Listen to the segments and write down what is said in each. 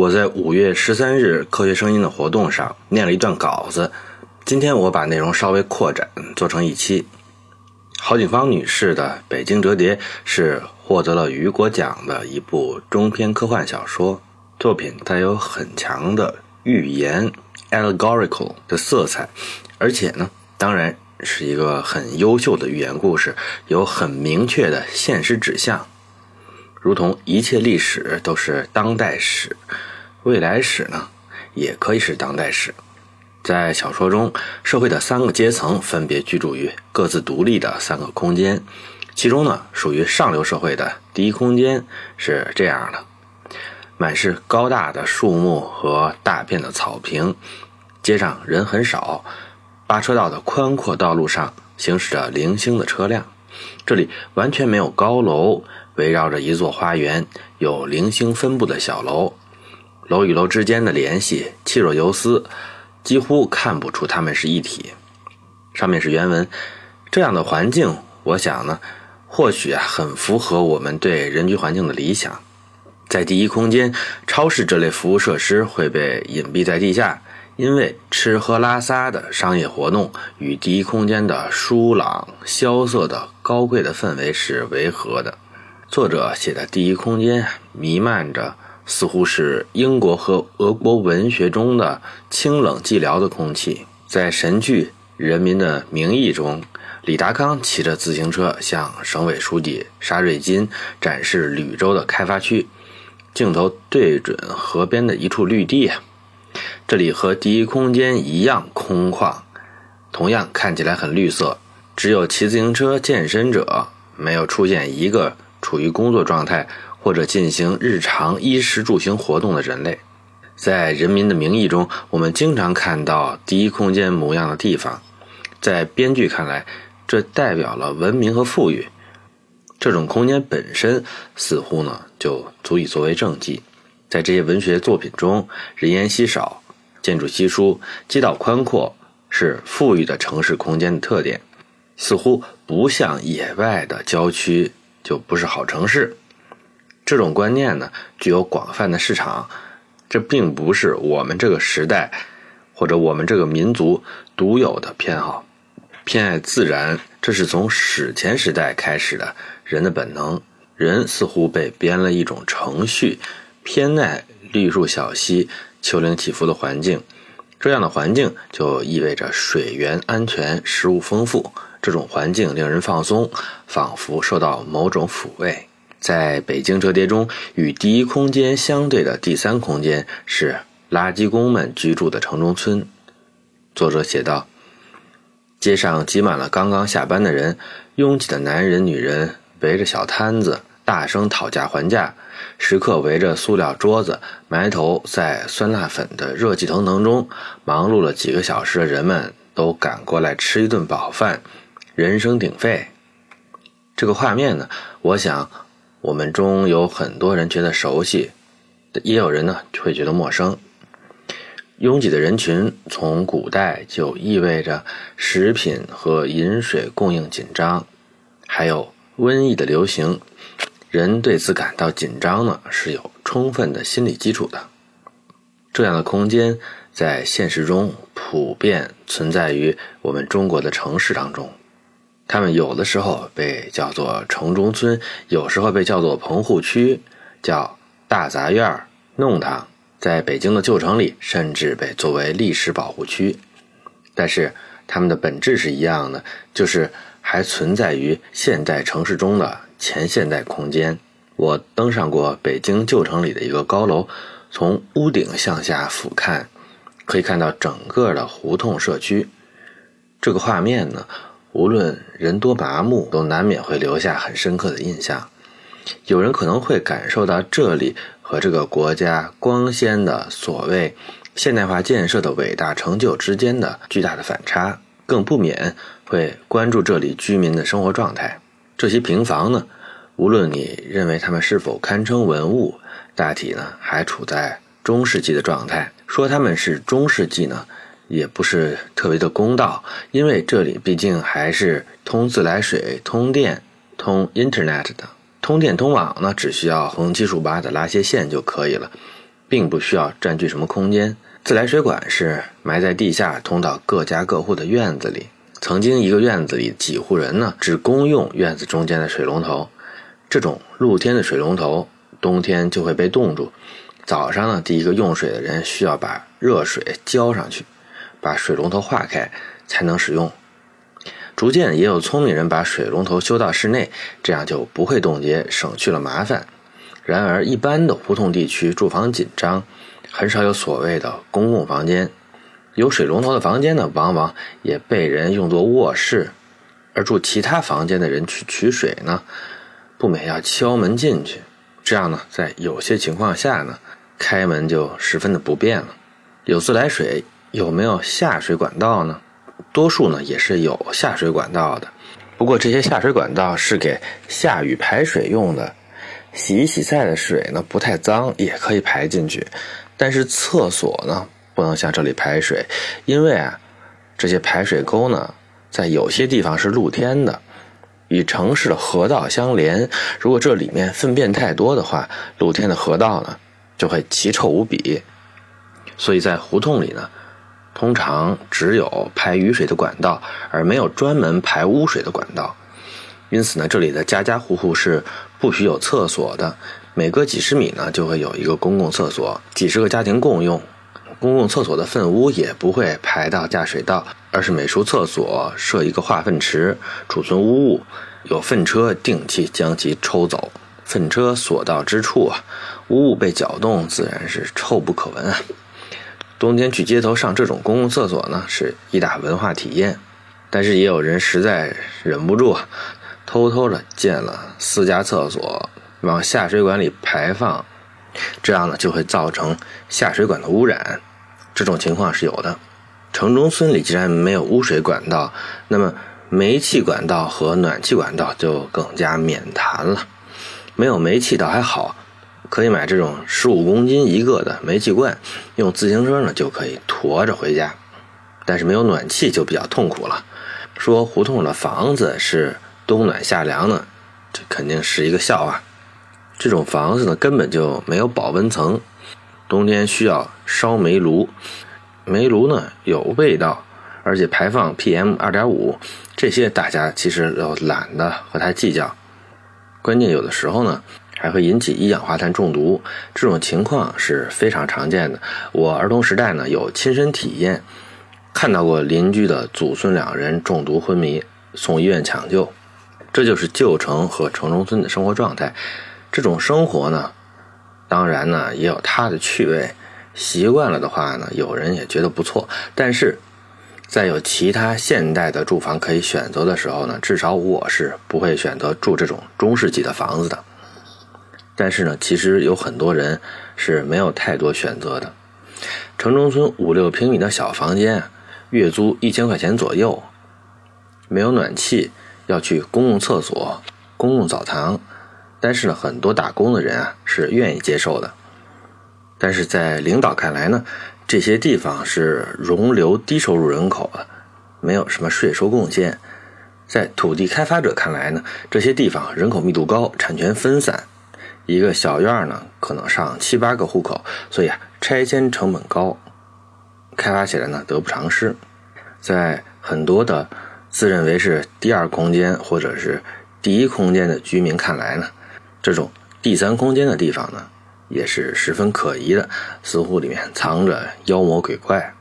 我在五月十三日科学声音的活动上念了一段稿子，今天我把内容稍微扩展做成一期。郝景芳女士的《北京折叠》是获得了雨果奖的一部中篇科幻小说作品，带有很强的寓言 （allegorical） 的色彩，而且呢，当然是一个很优秀的寓言故事，有很明确的现实指向，如同一切历史都是当代史。未来史呢，也可以是当代史。在小说中，社会的三个阶层分别居住于各自独立的三个空间。其中呢，属于上流社会的第一空间是这样的：满是高大的树木和大片的草坪，街上人很少，八车道的宽阔道路上行驶着零星的车辆。这里完全没有高楼，围绕着一座花园，有零星分布的小楼。楼与楼之间的联系气若游丝，几乎看不出它们是一体。上面是原文。这样的环境，我想呢，或许啊，很符合我们对人居环境的理想。在第一空间，超市这类服务设施会被隐蔽在地下，因为吃喝拉撒的商业活动与第一空间的疏朗、萧瑟的高贵的氛围是违和的。作者写的第一空间弥漫着。似乎是英国和俄国文学中的清冷寂寥的空气。在神剧《人民的名义》中，李达康骑着自行车向省委书记沙瑞金展示吕州的开发区，镜头对准河边的一处绿地，这里和第一空间一样空旷，同样看起来很绿色。只有骑自行车健身者，没有出现一个处于工作状态。或者进行日常衣食住行活动的人类，在《人民的名义》中，我们经常看到第一空间模样的地方。在编剧看来，这代表了文明和富裕。这种空间本身似乎呢，就足以作为政绩。在这些文学作品中，人烟稀少，建筑稀疏，街道宽阔，是富裕的城市空间的特点。似乎不像野外的郊区，就不是好城市。这种观念呢，具有广泛的市场，这并不是我们这个时代或者我们这个民族独有的偏好。偏爱自然，这是从史前时代开始的人的本能。人似乎被编了一种程序，偏爱绿树小溪、丘陵起伏的环境。这样的环境就意味着水源安全、食物丰富。这种环境令人放松，仿佛受到某种抚慰。在北京折叠中，与第一空间相对的第三空间是垃圾工们居住的城中村。作者写道：“街上挤满了刚刚下班的人，拥挤的男人、女人围着小摊子，大声讨价还价；食客围着塑料桌子，埋头在酸辣粉的热气腾腾中。忙碌了几个小时的人们都赶过来吃一顿饱饭，人声鼎沸。这个画面呢，我想。”我们中有很多人觉得熟悉，也有人呢会觉得陌生。拥挤的人群从古代就意味着食品和饮水供应紧张，还有瘟疫的流行。人对此感到紧张呢，是有充分的心理基础的。这样的空间在现实中普遍存在于我们中国的城市当中。他们有的时候被叫做城中村，有时候被叫做棚户区，叫大杂院、弄堂。在北京的旧城里，甚至被作为历史保护区。但是，它们的本质是一样的，就是还存在于现代城市中的前现代空间。我登上过北京旧城里的一个高楼，从屋顶向下俯瞰，可以看到整个的胡同社区。这个画面呢？无论人多麻木，都难免会留下很深刻的印象。有人可能会感受到这里和这个国家光鲜的所谓现代化建设的伟大成就之间的巨大的反差，更不免会关注这里居民的生活状态。这些平房呢，无论你认为它们是否堪称文物，大体呢还处在中世纪的状态。说它们是中世纪呢？也不是特别的公道，因为这里毕竟还是通自来水、通电、通 Internet 的。通电通网呢，只需要横七竖八的拉些线就可以了。并不需要占据什么空间。自来水管是埋在地下，通到各家各户的院子里。曾经一个院子里几户人呢，只公用院子中间的水龙头。这种露天的水龙头，冬天就会被冻住。早上呢，第一个用水的人需要把热水浇上去，把水龙头化开，才能使用。逐渐也有聪明人把水龙头修到室内，这样就不会冻结，省去了麻烦。然而，一般的胡同地区住房紧张。很少有所谓的公共房间，有水龙头的房间呢，往往也被人用作卧室，而住其他房间的人去取水呢，不免要敲门进去。这样呢，在有些情况下呢，开门就十分的不便了。有自来水，有没有下水管道呢？多数呢也是有下水管道的，不过这些下水管道是给下雨排水用的，洗一洗菜的水呢不太脏，也可以排进去。但是厕所呢，不能向这里排水，因为啊，这些排水沟呢，在有些地方是露天的，与城市的河道相连。如果这里面粪便太多的话，露天的河道呢，就会奇臭无比。所以在胡同里呢，通常只有排雨水的管道，而没有专门排污水的管道。因此呢，这里的家家户户是不许有厕所的。每隔几十米呢，就会有一个公共厕所，几十个家庭共用。公共厕所的粪污也不会排到下水道，而是每处厕所设一个化粪池，储存污物，有粪车定期将其抽走。粪车所到之处啊，污物被搅动，自然是臭不可闻啊。冬天去街头上这种公共厕所呢，是一大文化体验。但是也有人实在忍不住，偷偷的建了私家厕所。往下水管里排放，这样呢就会造成下水管的污染。这种情况是有的。城中村里既然没有污水管道，那么煤气管道和暖气管道就更加免谈了。没有煤气倒还好，可以买这种十五公斤一个的煤气罐，用自行车呢就可以驮着回家。但是没有暖气就比较痛苦了。说胡同的房子是冬暖夏凉呢，这肯定是一个笑话。这种房子呢，根本就没有保温层，冬天需要烧煤炉，煤炉呢有味道，而且排放 PM 二点五，这些大家其实都懒得和它计较。关键有的时候呢，还会引起一氧化碳中毒，这种情况是非常常见的。我儿童时代呢有亲身体验，看到过邻居的祖孙两人中毒昏迷，送医院抢救。这就是旧城和城中村的生活状态。这种生活呢，当然呢也有它的趣味。习惯了的话呢，有人也觉得不错。但是，在有其他现代的住房可以选择的时候呢，至少我是不会选择住这种中世纪的房子的。但是呢，其实有很多人是没有太多选择的。城中村五六平米的小房间，月租一千块钱左右，没有暖气，要去公共厕所、公共澡堂。但是呢，很多打工的人啊是愿意接受的。但是在领导看来呢，这些地方是容留低收入人口的，没有什么税收贡献。在土地开发者看来呢，这些地方人口密度高，产权分散，一个小院呢可能上七八个户口，所以啊拆迁成本高，开发起来呢得不偿失。在很多的自认为是第二空间或者是第一空间的居民看来呢。这种第三空间的地方呢，也是十分可疑的，似乎里面藏着妖魔鬼怪。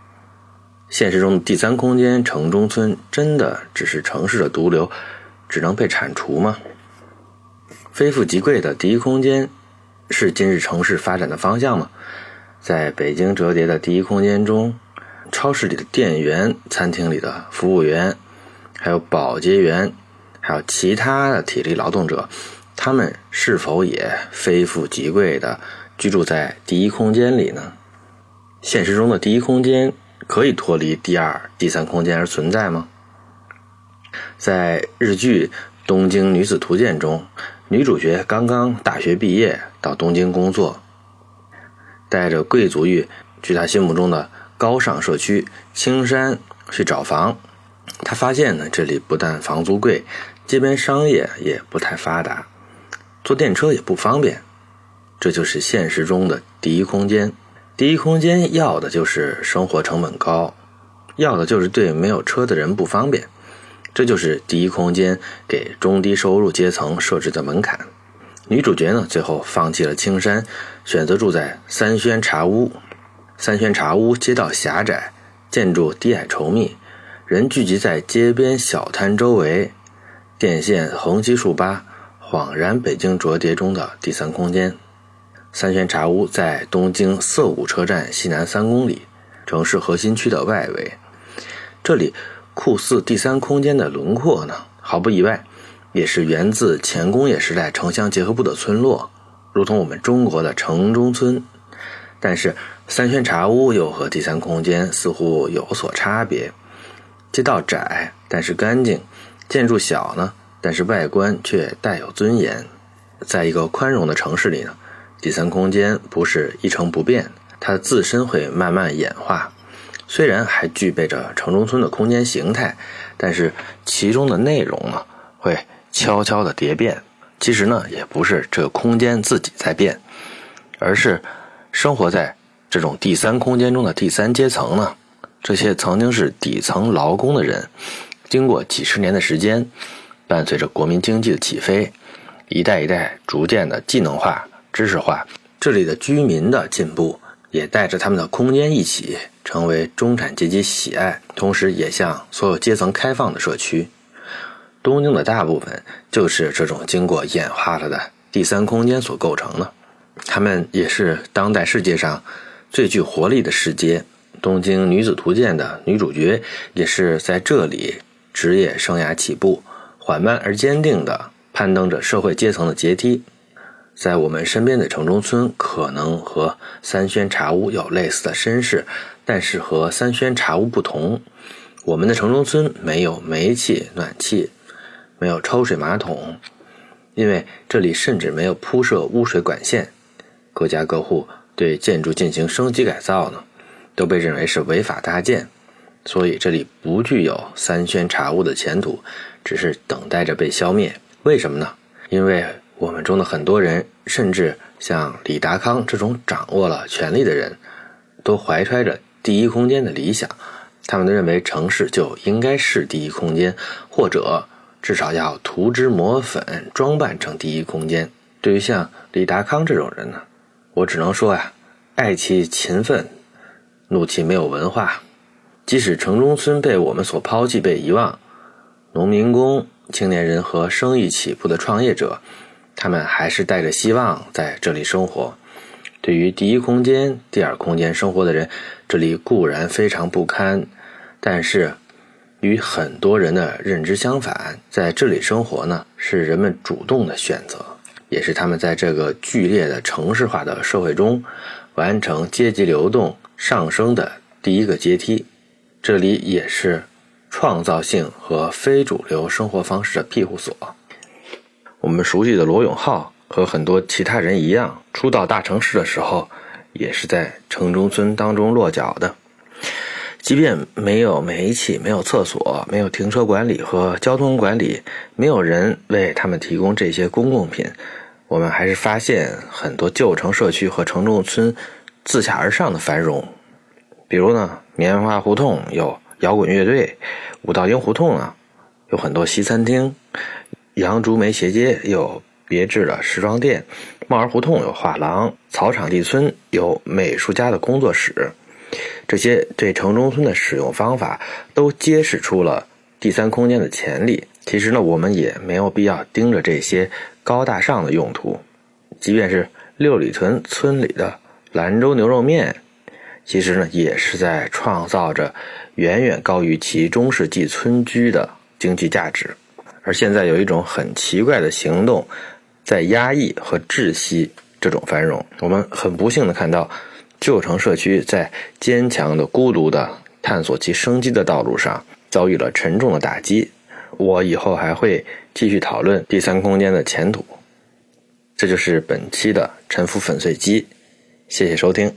现实中的第三空间城中村真的只是城市的毒瘤，只能被铲除吗？非富即贵的第一空间是今日城市发展的方向吗？在北京折叠的第一空间中，超市里的店员、餐厅里的服务员，还有保洁员，还有其他的体力劳动者。他们是否也非富即贵的居住在第一空间里呢？现实中的第一空间可以脱离第二、第三空间而存在吗？在日剧《东京女子图鉴》中，女主角刚刚大学毕业到东京工作，带着贵族欲去她心目中的高尚社区青山去找房。她发现呢，这里不但房租贵，街边商业也不太发达。坐电车也不方便，这就是现实中的第一空间。第一空间要的就是生活成本高，要的就是对没有车的人不方便。这就是第一空间给中低收入阶层设置的门槛。女主角呢，最后放弃了青山，选择住在三轩茶屋。三轩茶屋街道狭窄，建筑低矮稠密，人聚集在街边小摊周围，电线横七竖八，恍然北京折叠中的第三空间。三轩茶屋在东京涩谷车站西南三公里，城市核心区的外围。这里酷似第三空间的轮廓呢，毫不意外，也是源自前工业时代城乡结合部的村落，如同我们中国的城中村。但是三轩茶屋又和第三空间似乎有所差别，街道窄但是干净，建筑小呢，但是外观却带有尊严。在一个宽容的城市里呢，第三空间不是一成不变，它自身会慢慢演化。虽然还具备着城中村的空间形态，但是其中的内容呢，会悄悄的蝶变。其实呢，也不是这个空间自己在变，而是。生活在这种第三空间中的第三阶层呢，这些曾经是底层劳工的人，经过几十年的时间，伴随着国民经济的起飞，一代一代逐渐的技能化、知识化，这里的居民的进步，也带着他们的空间一起成为中产阶级喜爱，同时也向所有阶层开放的社区。东京的大部分就是这种经过演化了的第三空间所构成的。他们也是当代世界上最具活力的世界。东京女子图鉴的女主角也是在这里职业生涯起步，缓慢而坚定地攀登着社会阶层的阶梯。在我们身边的城中村，可能和三轩茶屋有类似的身世，但是和三轩茶屋不同，我们的城中村没有煤气暖气，没有抽水马桶，因为这里甚至没有铺设污水管线。各家各户对建筑进行升级改造呢，都被认为是违法搭建，所以这里不具有三轩茶屋的前途，只是等待着被消灭。为什么呢？因为我们中的很多人，甚至像李达康这种掌握了权力的人，都怀揣着第一空间的理想，他们都认为城市就应该是第一空间，或者至少要涂脂抹粉，装扮成第一空间。对于像李达康这种人呢？我只能说呀，爱其勤奋，怒其没有文化。即使城中村被我们所抛弃、被遗忘，农民工、青年人和生意起步的创业者，他们还是带着希望在这里生活。对于第一空间、第二空间生活的人，这里固然非常不堪，但是与很多人的认知相反，在这里生活呢，是人们主动的选择。也是他们在这个剧烈的城市化的社会中完成阶级流动上升的第一个阶梯。这里也是创造性和非主流生活方式的庇护所。我们熟悉的罗永浩和很多其他人一样，初到大城市的时候，也是在城中村当中落脚的。即便没有煤气、没有厕所、没有停车管理和交通管理，没有人为他们提供这些公共品。我们还是发现很多旧城社区和城中村自下而上的繁荣，比如呢，棉花胡同有摇滚乐队，五道营胡同啊有很多西餐厅，杨竹梅斜街有别致的时装店，帽儿胡同有画廊，草场地村有美术家的工作室，这些对城中村的使用方法都揭示出了第三空间的潜力。其实呢，我们也没有必要盯着这些。高大上的用途，即便是六里屯村里的兰州牛肉面，其实呢也是在创造着远远高于其中世纪村居的经济价值。而现在有一种很奇怪的行动，在压抑和窒息这种繁荣。我们很不幸的看到，旧城社区在坚强的、孤独的探索其生机的道路上遭遇了沉重的打击。我以后还会继续讨论第三空间的前途。这就是本期的沉浮粉碎机，谢谢收听。